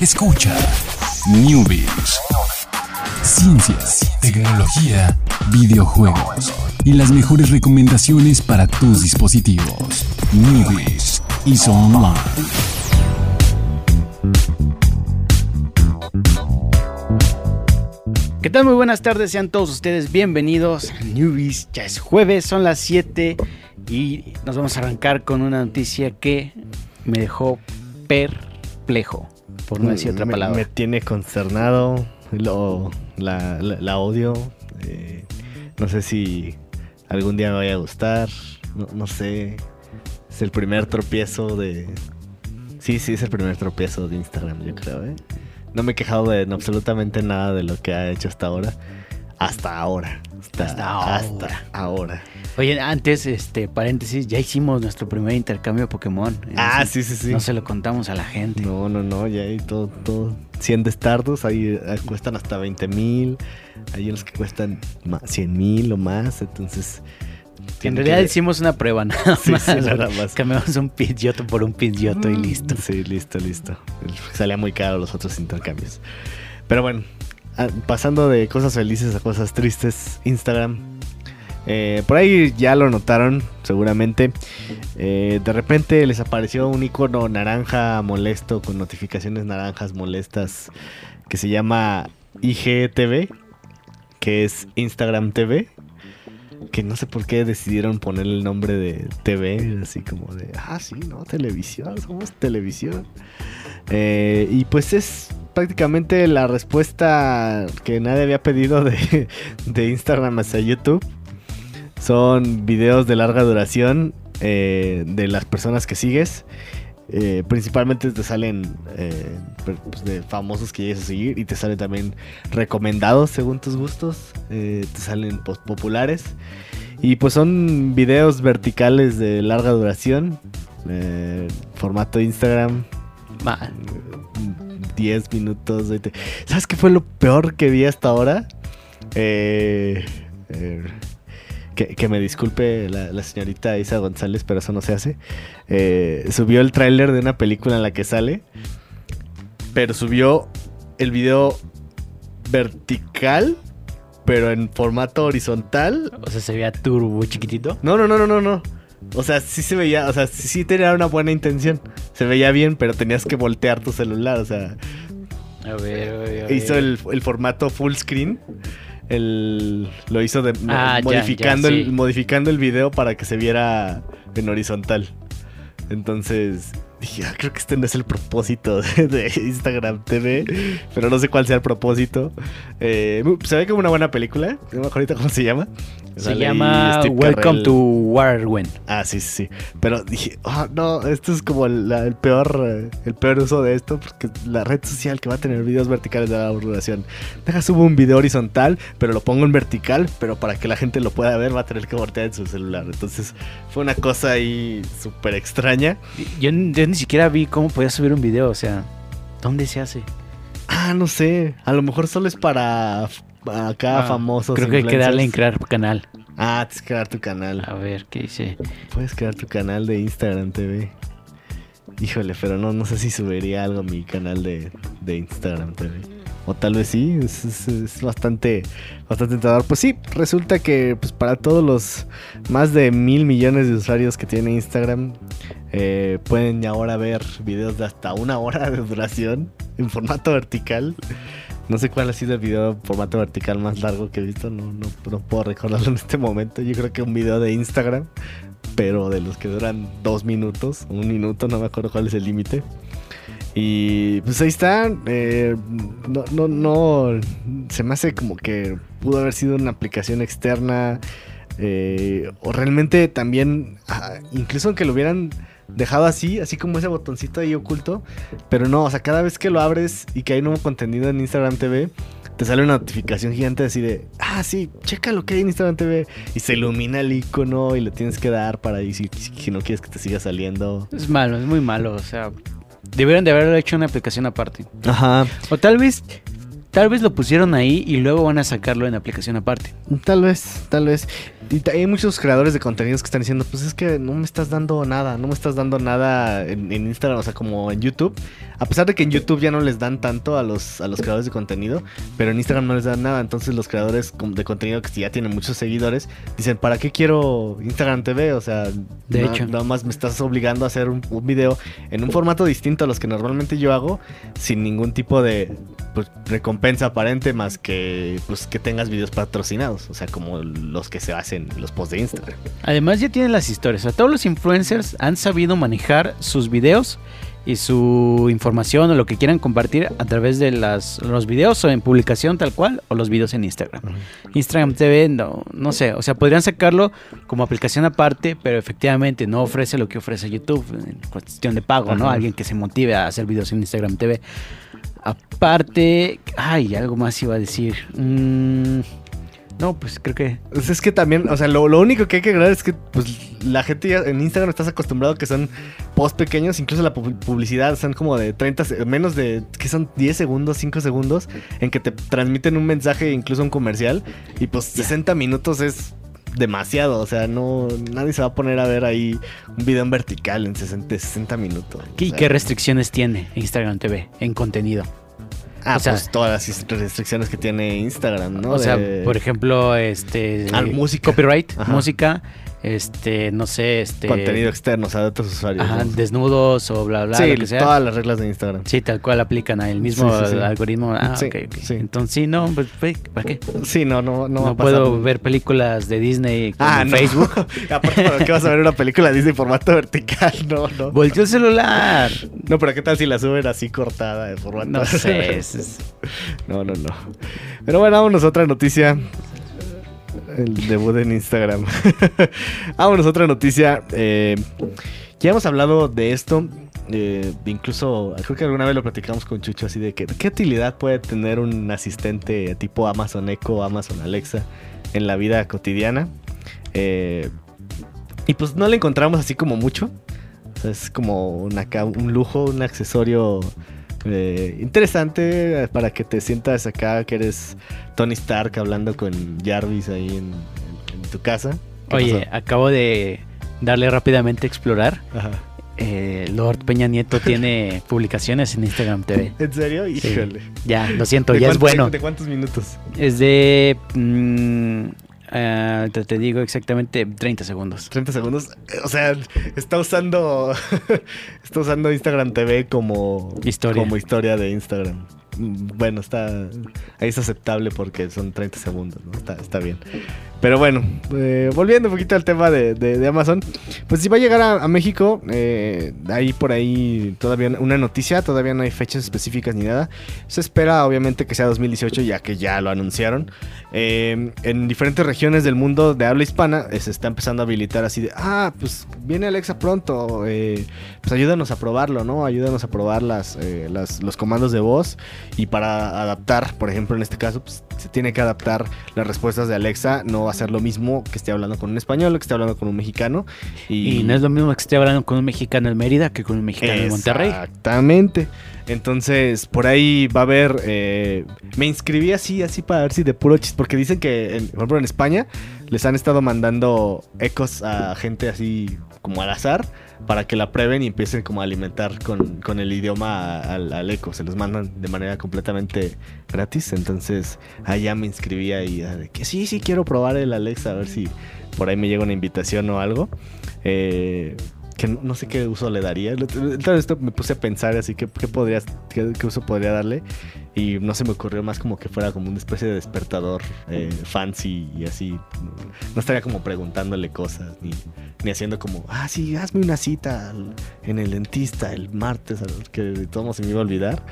Escucha Newbies. Ciencias, tecnología, videojuegos y las mejores recomendaciones para tus dispositivos. Newbies y Online. ¿Qué tal? Muy buenas tardes, sean todos ustedes bienvenidos a Newbies. Ya es jueves, son las 7 y nos vamos a arrancar con una noticia que me dejó perplejo, por no decir otra me, palabra. Me tiene consternado, lo, la, la- la odio. eh, no sé si algún día me vaya a gustar, no, no sé. Es el primer tropiezo de... Sí, sí, es el primer tropiezo de Instagram, yo creo, ¿eh? No me he quejado de en absolutamente nada de lo que ha hecho hasta ahora. Hasta ahora. Hasta, Hasta ahora. hasta ahora. Oye, antes, este, paréntesis, ya hicimos nuestro primer intercambio de Pokémon. Ah, sí, sí, sí. No se lo contamos a la gente. No, no, no, ya hay todo, todo. 100 de Stardust, ahí eh, cuestan hasta 20 mil. Hay unos que cuestan 100 mil o más, entonces... En realidad que- hicimos una prueba nada Sí, más. sí, nada más. Cambiamos un Pidgeotto por un Pidgeotto y listo. Sí, listo, listo. Salía muy caro los otros intercambios. Pero bueno, ah, pasando de cosas felices a cosas tristes, Instagram. Eh, por ahí ya lo notaron, seguramente. Eh, de repente les apareció un icono naranja molesto con notificaciones naranjas molestas que se llama IGTV, que es Instagram TV. Que no sé por qué decidieron poner el nombre de TV, así como de, ah, sí, no, televisión, somos televisión. Eh, y pues es prácticamente la respuesta que nadie había pedido de, de Instagram hacia YouTube. Son videos de larga duración eh, de las personas que sigues. Eh, principalmente te salen eh, pues, de famosos que llegues a seguir y te salen también recomendados según tus gustos. Eh, te salen post populares. Y pues son videos verticales de larga duración. eh, formato Instagram. Man, 10 minutos. 20. ¿Sabes qué fue lo peor que vi hasta ahora? Que, que me disculpe la, la señorita Isa González, pero eso no se hace. Eh, subió el tráiler de una película en la que sale, pero subió el video vertical, pero en formato horizontal. o sea, se veía turbo chiquitito. No, no, no, no, no, no. O sea, sí se veía, o sea, sí, sí tenía una buena intención. Se veía bien, pero tenías que voltear tu celular, o sea, A ver, a ver, a ver. hizo el, el formato full screen. El, lo hizo de, Ah, modificando, ya, el, sí. modificando el video para que se viera en horizontal. Entonces dije, ah, creo que este no es el propósito de, Instagram TV, pero no sé cuál sea el propósito. Eh, se ve como una buena película, no me acuerdo ahorita cómo se llama. Se llama Welcome to Warwen. Ah, sí, sí, sí. Pero dije, oh, no, esto es como el, la- el peor el peor uso de esto, porque la red social que va a tener videos verticales de larga duración. Deja subo un video horizontal, pero lo pongo en vertical, pero para que la gente lo pueda ver va a tener que voltear en su celular. Entonces fue una cosa ahí súper extraña. Yo, yo ni siquiera vi cómo podía subir un video, o sea, ¿dónde se hace? Ah, no sé, a lo mejor solo es para acá Ah, famosos. Creo que hay que darle en crear canal. Ah, tienes que crear tu canal. A ver, ¿qué dice? Puedes crear tu canal de Instagram TV. Híjole, pero no, no sé si subiría algo a mi canal de, de Instagram TV. O tal vez sí, es, bastante, bastante tentador. Pues sí, resulta que pues, para todos los más de mil millones de usuarios que tiene Instagram, eh, pueden ahora ver videos de hasta una hora de duración en formato vertical. No sé cuál ha sido el video en formato vertical más largo que he visto, no, no, no puedo recordarlo en este momento. Yo creo que un video de Instagram, pero de los que duran dos minutos, un minuto, no me acuerdo cuál es el límite. Y pues ahí está. eh, no, no, no. Se me hace como que pudo haber sido una aplicación externa. eh, o realmente también, ah, incluso aunque lo hubieran dejado así, así como ese botoncito ahí oculto. Pero no, o sea, cada vez que lo abres y que hay nuevo contenido en Instagram TV, te sale una notificación gigante así de, ah, sí, checa lo que hay en Instagram TV. Y se ilumina el icono y le tienes que dar para ahí si, si no quieres que te siga saliendo. Es malo, es muy malo, o sea, debieron de haberlo hecho una aplicación aparte. Ajá. O tal vez, tal vez lo pusieron ahí y luego van a sacarlo en aplicación aparte. Tal vez, tal vez. Y hay muchos creadores de contenidos que están diciendo, pues es que no me estás dando nada, no me estás dando nada en, en Instagram, o sea, como en YouTube. A pesar de que en YouTube ya no les dan tanto a los, a los creadores de contenido, pero en Instagram no les dan nada. Entonces los creadores de contenido que ya tienen muchos seguidores dicen, ¿para qué quiero Instagram TV? O sea, De na- hecho. nada más me estás obligando a hacer un, un video en un formato distinto a los que normalmente yo hago, sin ningún tipo de pues, recompensa aparente más que pues que tengas videos patrocinados, o sea, como los que se hacen en los posts de Instagram. Además ya tienen las historias. O sea, todos los influencers han sabido manejar sus videos y su información o lo que quieran compartir a través de las, los videos o en publicación tal cual o los videos en Instagram. Instagram TV, no, no sé, o sea, podrían sacarlo como aplicación aparte, pero efectivamente no ofrece lo que ofrece YouTube en cuestión de pago, ¿no? Ajá. Alguien que se motive a hacer videos en Instagram TV. Aparte, ay, algo más iba a decir. Mm, no, pues creo que Pues es que también, o sea, lo, lo único que hay que agregar es que pues la gente ya en Instagram estás acostumbrado que son posts pequeños, incluso la pu- publicidad son como de 30, se- menos de, que son 10 segundos, 5 segundos, en que te transmiten un mensaje, incluso un comercial, y pues 60 minutos es demasiado, o sea, no, nadie se va a poner a ver ahí un video en vertical en 60, 60 minutos. ¿Qué, o sea. qué restricciones tiene Instagram TV en contenido? Ah, o sea- pues todas las restricciones que tiene Instagram, ¿no? o sea, por ejemplo, este Ah, música. copyright, Ajá. música, este, no sé, este contenido externo, o sea, de otros usuarios. ajá, ¿no? desnudos o bla bla, sí, lo que sea. todas las reglas de Instagram. Sí, tal cual aplican al mismo Sí, sí, algoritmo. Ah, Sí, ok, ok. Entonces, sí, no, pues, ¿para qué? Sí, no, no, no, No, va a puedo ver películas de Disney como Ah, no. Facebook. Aparte, ¿para qué vas a ver una película de Disney en formato vertical? No, no. Volteó el celular. No, pero ¿qué tal si la suben así cortada de formato? No sé. es- No, no, no. Pero bueno, vámonos a otra noticia. El debut en Instagram. vámonos otra noticia. Eh, ya hemos hablado de esto. eh, incluso, creo que alguna vez lo platicamos con Chucho así de que qué utilidad puede tener un asistente tipo Amazon Echo Amazon Alexa en la vida cotidiana. Eh, y pues no le encontramos así como mucho. Es como un lujo, un accesorio eh, interesante eh, para que te sientas acá que eres Tony Stark hablando con Jarvis ahí en, en- en tu casa. ¿Qué Oye, acabo de darle rápidamente a explorar. Ajá. Eh, Lord Peña Nieto tiene publicaciones en Instagram TV. ¿En serio? Sí. Ya, lo siento, ¿De ya es bueno. ¿De cuántos minutos? Es de. mm, ah, te, te digo exactamente 30 segundos. 30 segundos. Eh, O sea, está usando está usando Instagram TV como Historia. como historia de Instagram. Mm, Bueno, está ahí es aceptable porque son 30 segundos, ¿no? Está, está bien. Pero bueno, eh, volviendo un poquito al tema de, de- Amazon, pues si va a llegar a, México, eh, hay por ahí todavía una noticia, todavía no hay fechas específicas ni nada. Se espera obviamente que sea 2018 ya que ya lo anunciaron. Eh, en diferentes regiones del mundo de habla hispana eh, se está empezando a habilitar así de, ah, pues viene Alexa pronto, eh, pues ayúdanos a probarlo, ¿no? Ayúdanos a probar las, las- los comandos de voz y para adaptar, por ejemplo, en este caso, pues se tiene que adaptar las respuestas de Alexa, no va a ser lo mismo que esté hablando con un español o que esté hablando con un mexicano. Y, no es lo mismo que esté hablando con un mexicano en Mérida que con un mexicano en Monterrey. Exactamente. Entonces, por ahí va a haber. eh, me inscribí así, así para ver si de puro chiste. Porque dicen que, en, por ejemplo, en España les han estado mandando ecos a gente así como al azar para que la prueben y empiecen como a alimentar con, con el idioma al, al eco. Se los mandan de manera completamente gratis. Entonces, allá me inscribí ahí ah, de que sí, sí quiero probar el Alexa, a ver si por ahí me llega una invitación o algo. Eh, que no, sé qué uso le daría. Todo esto me puse a pensar así que qué qué, uso podría darle. Y no se me ocurrió más como que fuera como una especie de despertador eh, fancy y así. No estaría como preguntándole cosas ni, ni haciendo como, ah, sí, hazme una cita en el dentista el martes, que de modos se me iba a olvidar.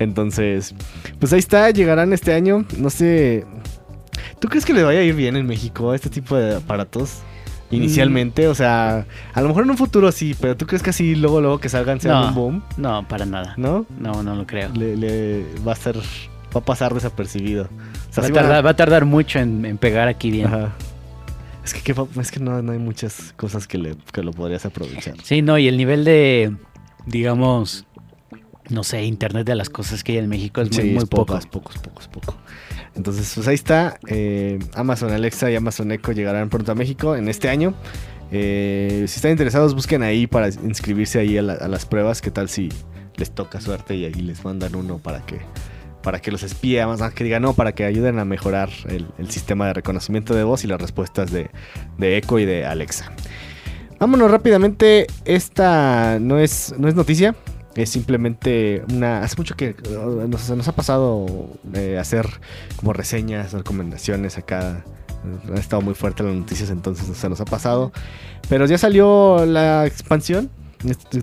Entonces, pues ahí está, llegarán este año. No sé. ¿Tú crees que le vaya a ir bien en México este tipo de aparatos? Inicialmente, o sea, a lo mejor en un futuro sí, pero ¿tú crees que así luego, luego que salgan sea No. un boom? No, para nada. ¿No? No, no lo creo. Le, le- va a ser, va a pasar desapercibido. O sea, Va a, sí van a- tardar, va a tardar mucho en, en pegar aquí bien. Ajá. Es que, ¿qué va- es que no, no hay muchas cosas que, le, que lo podrías aprovechar. Sí, no, y el nivel de, digamos, no sé, internet de las cosas que hay en México es muy, Sí, muy es poco. pocos, pocos, pocos, poco. Entonces, pues ahí está. eh, Amazon Alexa y Amazon Echo llegarán pronto a México en este año. Eh, si están interesados, busquen ahí para inscribirse ahí a, la- a las pruebas. ¿Qué tal si les toca suerte y ahí les mandan uno para que para que los espíe, más que digan no, para que ayuden a mejorar el, el sistema de reconocimiento de voz y las respuestas de, de Echo y de Alexa. Vámonos rápidamente. Esta no es, no es noticia. Es simplemente una. Hace mucho que nos, nos ha pasado eh, hacer como reseñas, recomendaciones acá. Ha estado muy fuerte las noticias, entonces se nos ha pasado. Pero ya salió la expansión.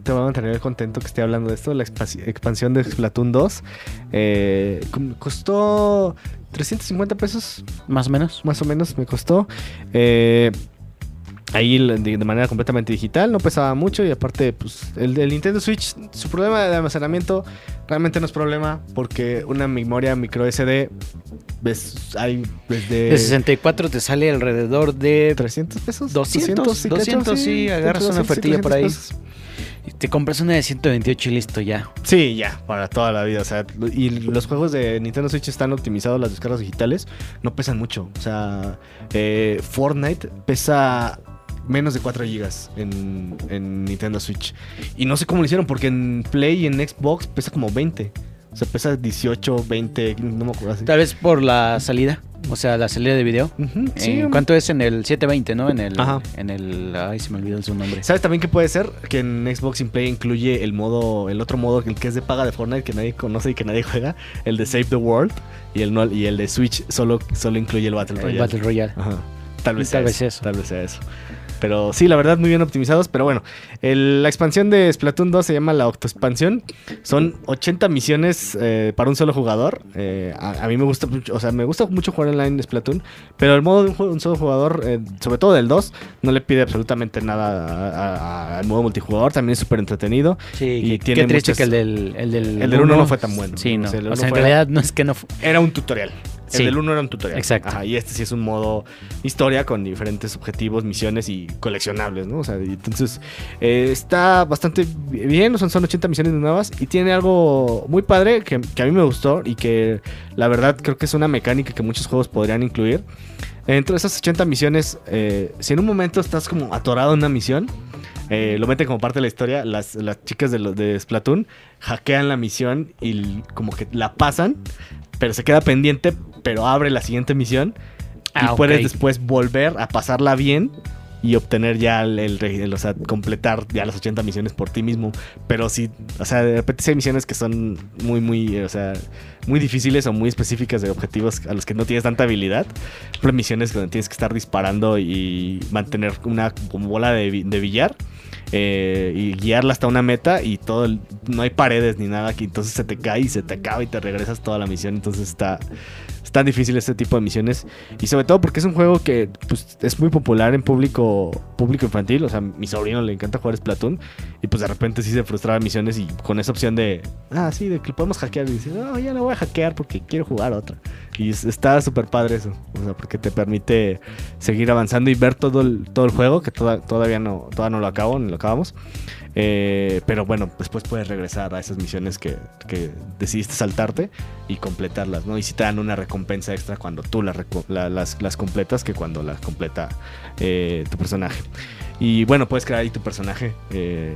Te va a mantener contento que esté hablando de esto. La expansi- expansión de Splatoon 2. Eh, costó 350 pesos Más o menos. más o menos me costó. Eh, ahí de, manera completamente digital, no pesaba mucho y aparte, pues el, el Nintendo Switch, su problema de almacenamiento realmente no es problema porque una memoria micro SD, ves, hay desde De 64 te sale alrededor de 300 pesos. 200, y cacho, 200, sí, agarras una 200 ofertilla por ahí. 300 pesos. Te compras una de 128 y listo ya. Sí, ya, para toda la vida. O sea, y los juegos de Nintendo Switch están optimizados, las descargas digitales no pesan mucho. O sea, eh, Fortnite pesa menos de 4 GB en, en Nintendo Switch. Y no sé cómo lo hicieron, porque en Play y en Xbox pesa como 20. O sea, pesa 18, 20, no me acuerdo así. Tal vez por la salida, o sea, la salida de video. Sí, ¿Cuánto es en el 720, no? En el, Ajá. en el, ay, se me olvidó su nombre. ¿Sabes también qué puede ser? Que en Xbox in Play incluye el modo, el otro modo, el que es de paga de Fortnite que nadie conoce y que nadie juega, el de Save the World y el no- y el de Switch solo, solo incluye el Battle El Royale. Battle Royale. Ajá. Tal vez, Tal sea vez eso, eso. Tal vez sea eso. Pero sí, la verdad, muy bien optimizados. Pero bueno, el- la expansión de Splatoon 2 se llama la Octoexpansión. Son 80 misiones eh, para un solo jugador. Eh, a, a mí me gusta mucho, o sea, me gusta mucho jugar online de Splatoon. Pero el modo de un, solo jugador, eh, sobre todo del 2, no le pide absolutamente nada al modo multijugador. También es súper entretenido. Sí, Y qué- tiene qué triste muchas- que el del El del, El del uno no fue tan bueno. Sí, no. O sea, O en fue- realidad no es que no fu- Era un tutorial. El Sí. del 1 era un tutorial. Exacto. Ajá, y este sí es un modo historia con diferentes objetivos, misiones y coleccionables, ¿no? O sea, entonces eh, está bastante bien, son, son 80 misiones nuevas y tiene algo muy padre que, que a mí me gustó y que la verdad creo que es una mecánica que muchos juegos podrían incluir. Dentro de esas 80 misiones, eh, si en un momento estás como atorado en una misión, eh, lo meten como parte de la historia, las, las chicas de, los de Splatoon hackean la misión y como que la pasan, pero se queda pendiente, pero abre la siguiente misión Ah, y ok. puedes después volver a pasarla bien y obtener ya el, el re- el- o sea, completar ya las 80 misiones por ti mismo. Pero sí, o sea, de repente sí hay misiones que son muy, muy, o sea, muy difíciles o muy específicas de objetivos a los que no tienes tanta habilidad. Por ejemplo, misiones donde tienes que estar disparando y mantener una bola de, bi- de billar. eh, y guiarla hasta una meta y todo el- no hay paredes ni nada que entonces se te cae y se te acaba y te regresas toda la misión entonces está es tan difícil este tipo de misiones y sobre todo porque es un juego que pues, es muy popular en público público infantil. O sea, mi sobrino le encanta jugar Splatoon. Y pues de repente sí se frustraba misiones y con esa opción de, ah, sí, de que podemos hackear. Y dice, no, ya no voy a hackear porque quiero jugar otra. Y es- está súper padre eso. O sea, porque te permite seguir avanzando y ver todo el, todo el juego, que toda- todavía no, todavía no lo acabo, ni lo acabamos. Eh, pero bueno, después puedes regresar a esas misiones que, que decidiste saltarte y completarlas, ¿no? Y si te dan una recompensa extra cuando tú las, las, las completas que cuando las completa eh, tu personaje. Y bueno, puedes crear ahí tu personaje eh,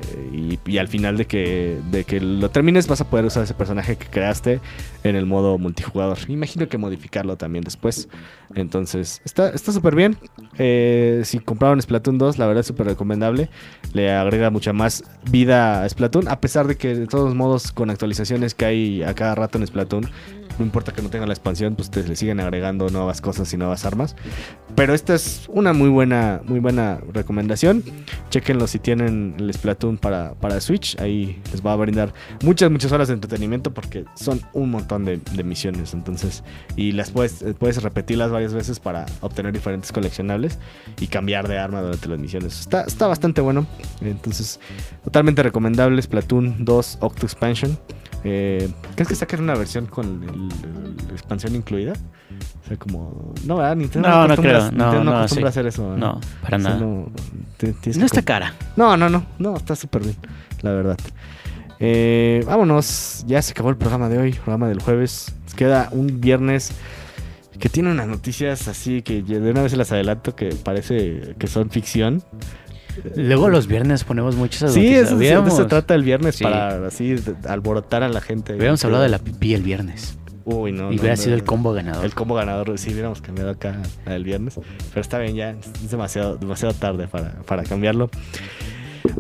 y, al final de que, de que lo termines vas a poder usar ese personaje que creaste en el modo multijugador. Imagino que modificarlo también después. Entonces, está está súper bien. Eh, si compraron Splatoon 2, la verdad es súper recomendable. Le agrega mucha más vida a Splatoon, a pesar de que de todos modos con actualizaciones que hay a cada rato en Splatoon, no importa que no tenga la expansión, pues te le siguen agregando nuevas cosas y nuevas armas. Pero esta es una muy buena, muy buena recomendación. Chequenlo si tienen el Splatoon para, para Switch. Ahí les va a brindar muchas, muchas horas de entretenimiento porque son un montón de, de misiones. Entonces, y las puedes, puedes repetirlas varias veces para obtener diferentes coleccionables y cambiar de arma durante las misiones. Está, está bastante bueno. Entonces, totalmente recomendable Splatoon 2 Octo Expansion. Eh, ¿Crees que saquen una versión con la expansión incluida? O sea, como. No, ¿verdad? Nintendo No, no acostumbra- creo. No, Nintendo no no, acostumbra sí. a hacer eso. ¿verdad? No, para O sea, nada. no, te- está cara. no, no, no, no, está súper bien, la verdad. Eh, vámonos, ya se acabó el programa de hoy, programa del jueves. Nos queda un viernes que tiene unas noticias así que de una vez se las adelanto que parece que son ficción. Luego los viernes ponemos muchas Sí, eso, eso se trata el viernes Sí. para así alborotar a la gente. Hubiéramos hablado de la pipí el viernes. Uy, no. y no, hubiera no, sido el combo ganador. El combo ganador, sí, hubiéramos cambiado acá el viernes. Pero está bien, ya es demasiado, demasiado tarde para, para cambiarlo.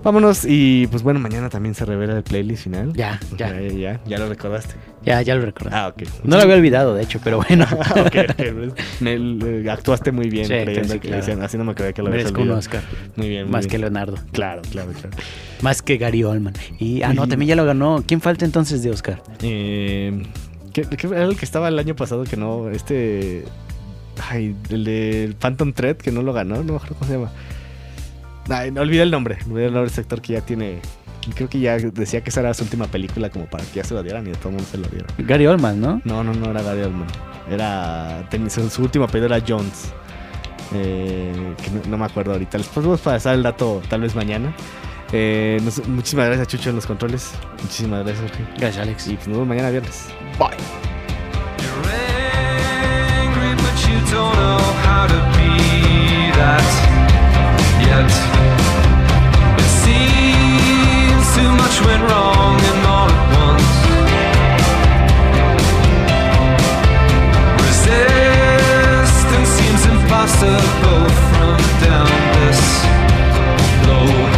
Vámonos y pues bueno, mañana también se revela el playlist final. Ya, ya. Ya, ya, ya lo recordaste. Ya, ya lo recordé. Ah, ok. No lo había olvidado, de hecho, pero bueno. Ok, ok. Me- actuaste muy bien Sí, creyendo sí, que claro. decían, así no me creía que lo habías Merezco un olvidado. Oscar. Muy bien, muy Más bien. que Leonardo. Claro, claro, claro. Más que Gary Oldman. Y, ah, no, también ya lo ganó. ¿Quién falta entonces de Oscar? Eh, ¿qué, qué era el que estaba el año pasado que no? Este. Ay, el de Phantom Thread que no lo ganó, no me acuerdo cómo se llama. Ay, no olvidé el nombre, olvidé el nombre de ese actor que ya tiene. Creo que ya decía que esa era su última película como para que ya se lo dieran y de todo el mundo se lo dieron. Gary Oldman, ¿no? No, no, no era Gary Oldman. Era. su, su última película era Jones. Eh, que no, no me acuerdo ahorita. Les podemos pasar el dato tal vez mañana. Eh, nos- muchísimas gracias, Chucho, en los controles. Muchísimas gracias, Jorge. Gracias, Alex. Y pues nos vemos mañana viernes. Bye. Much went wrong and all at once. Resistance seems impossible from down this low.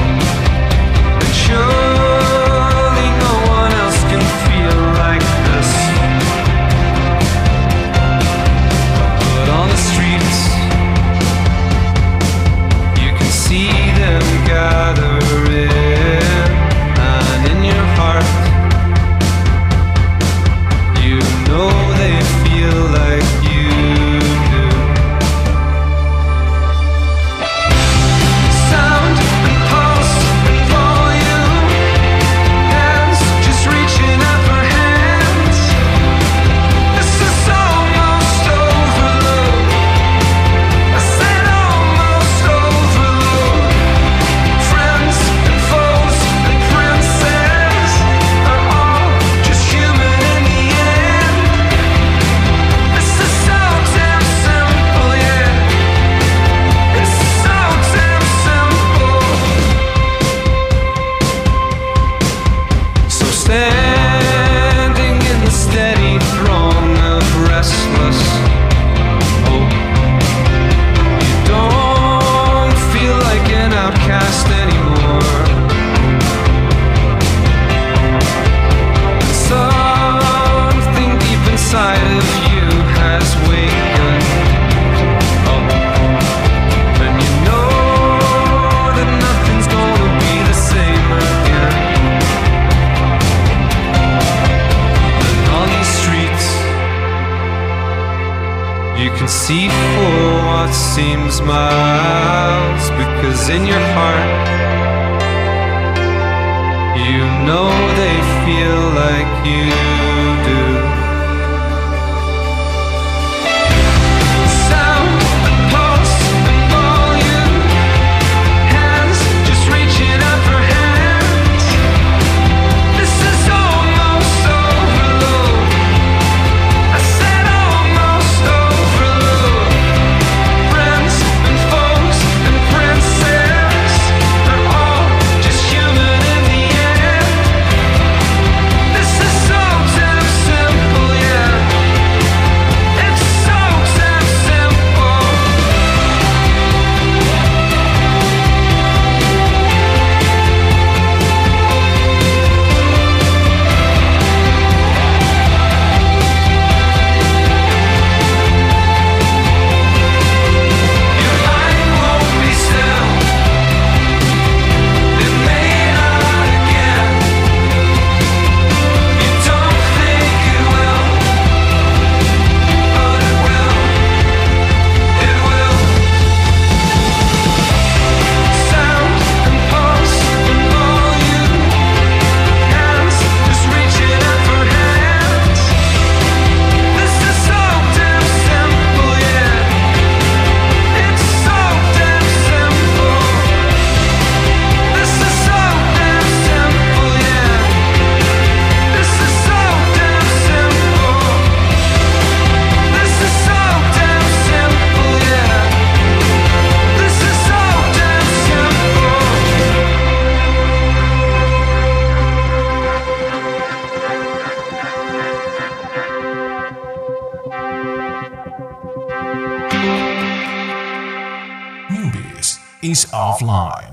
fly.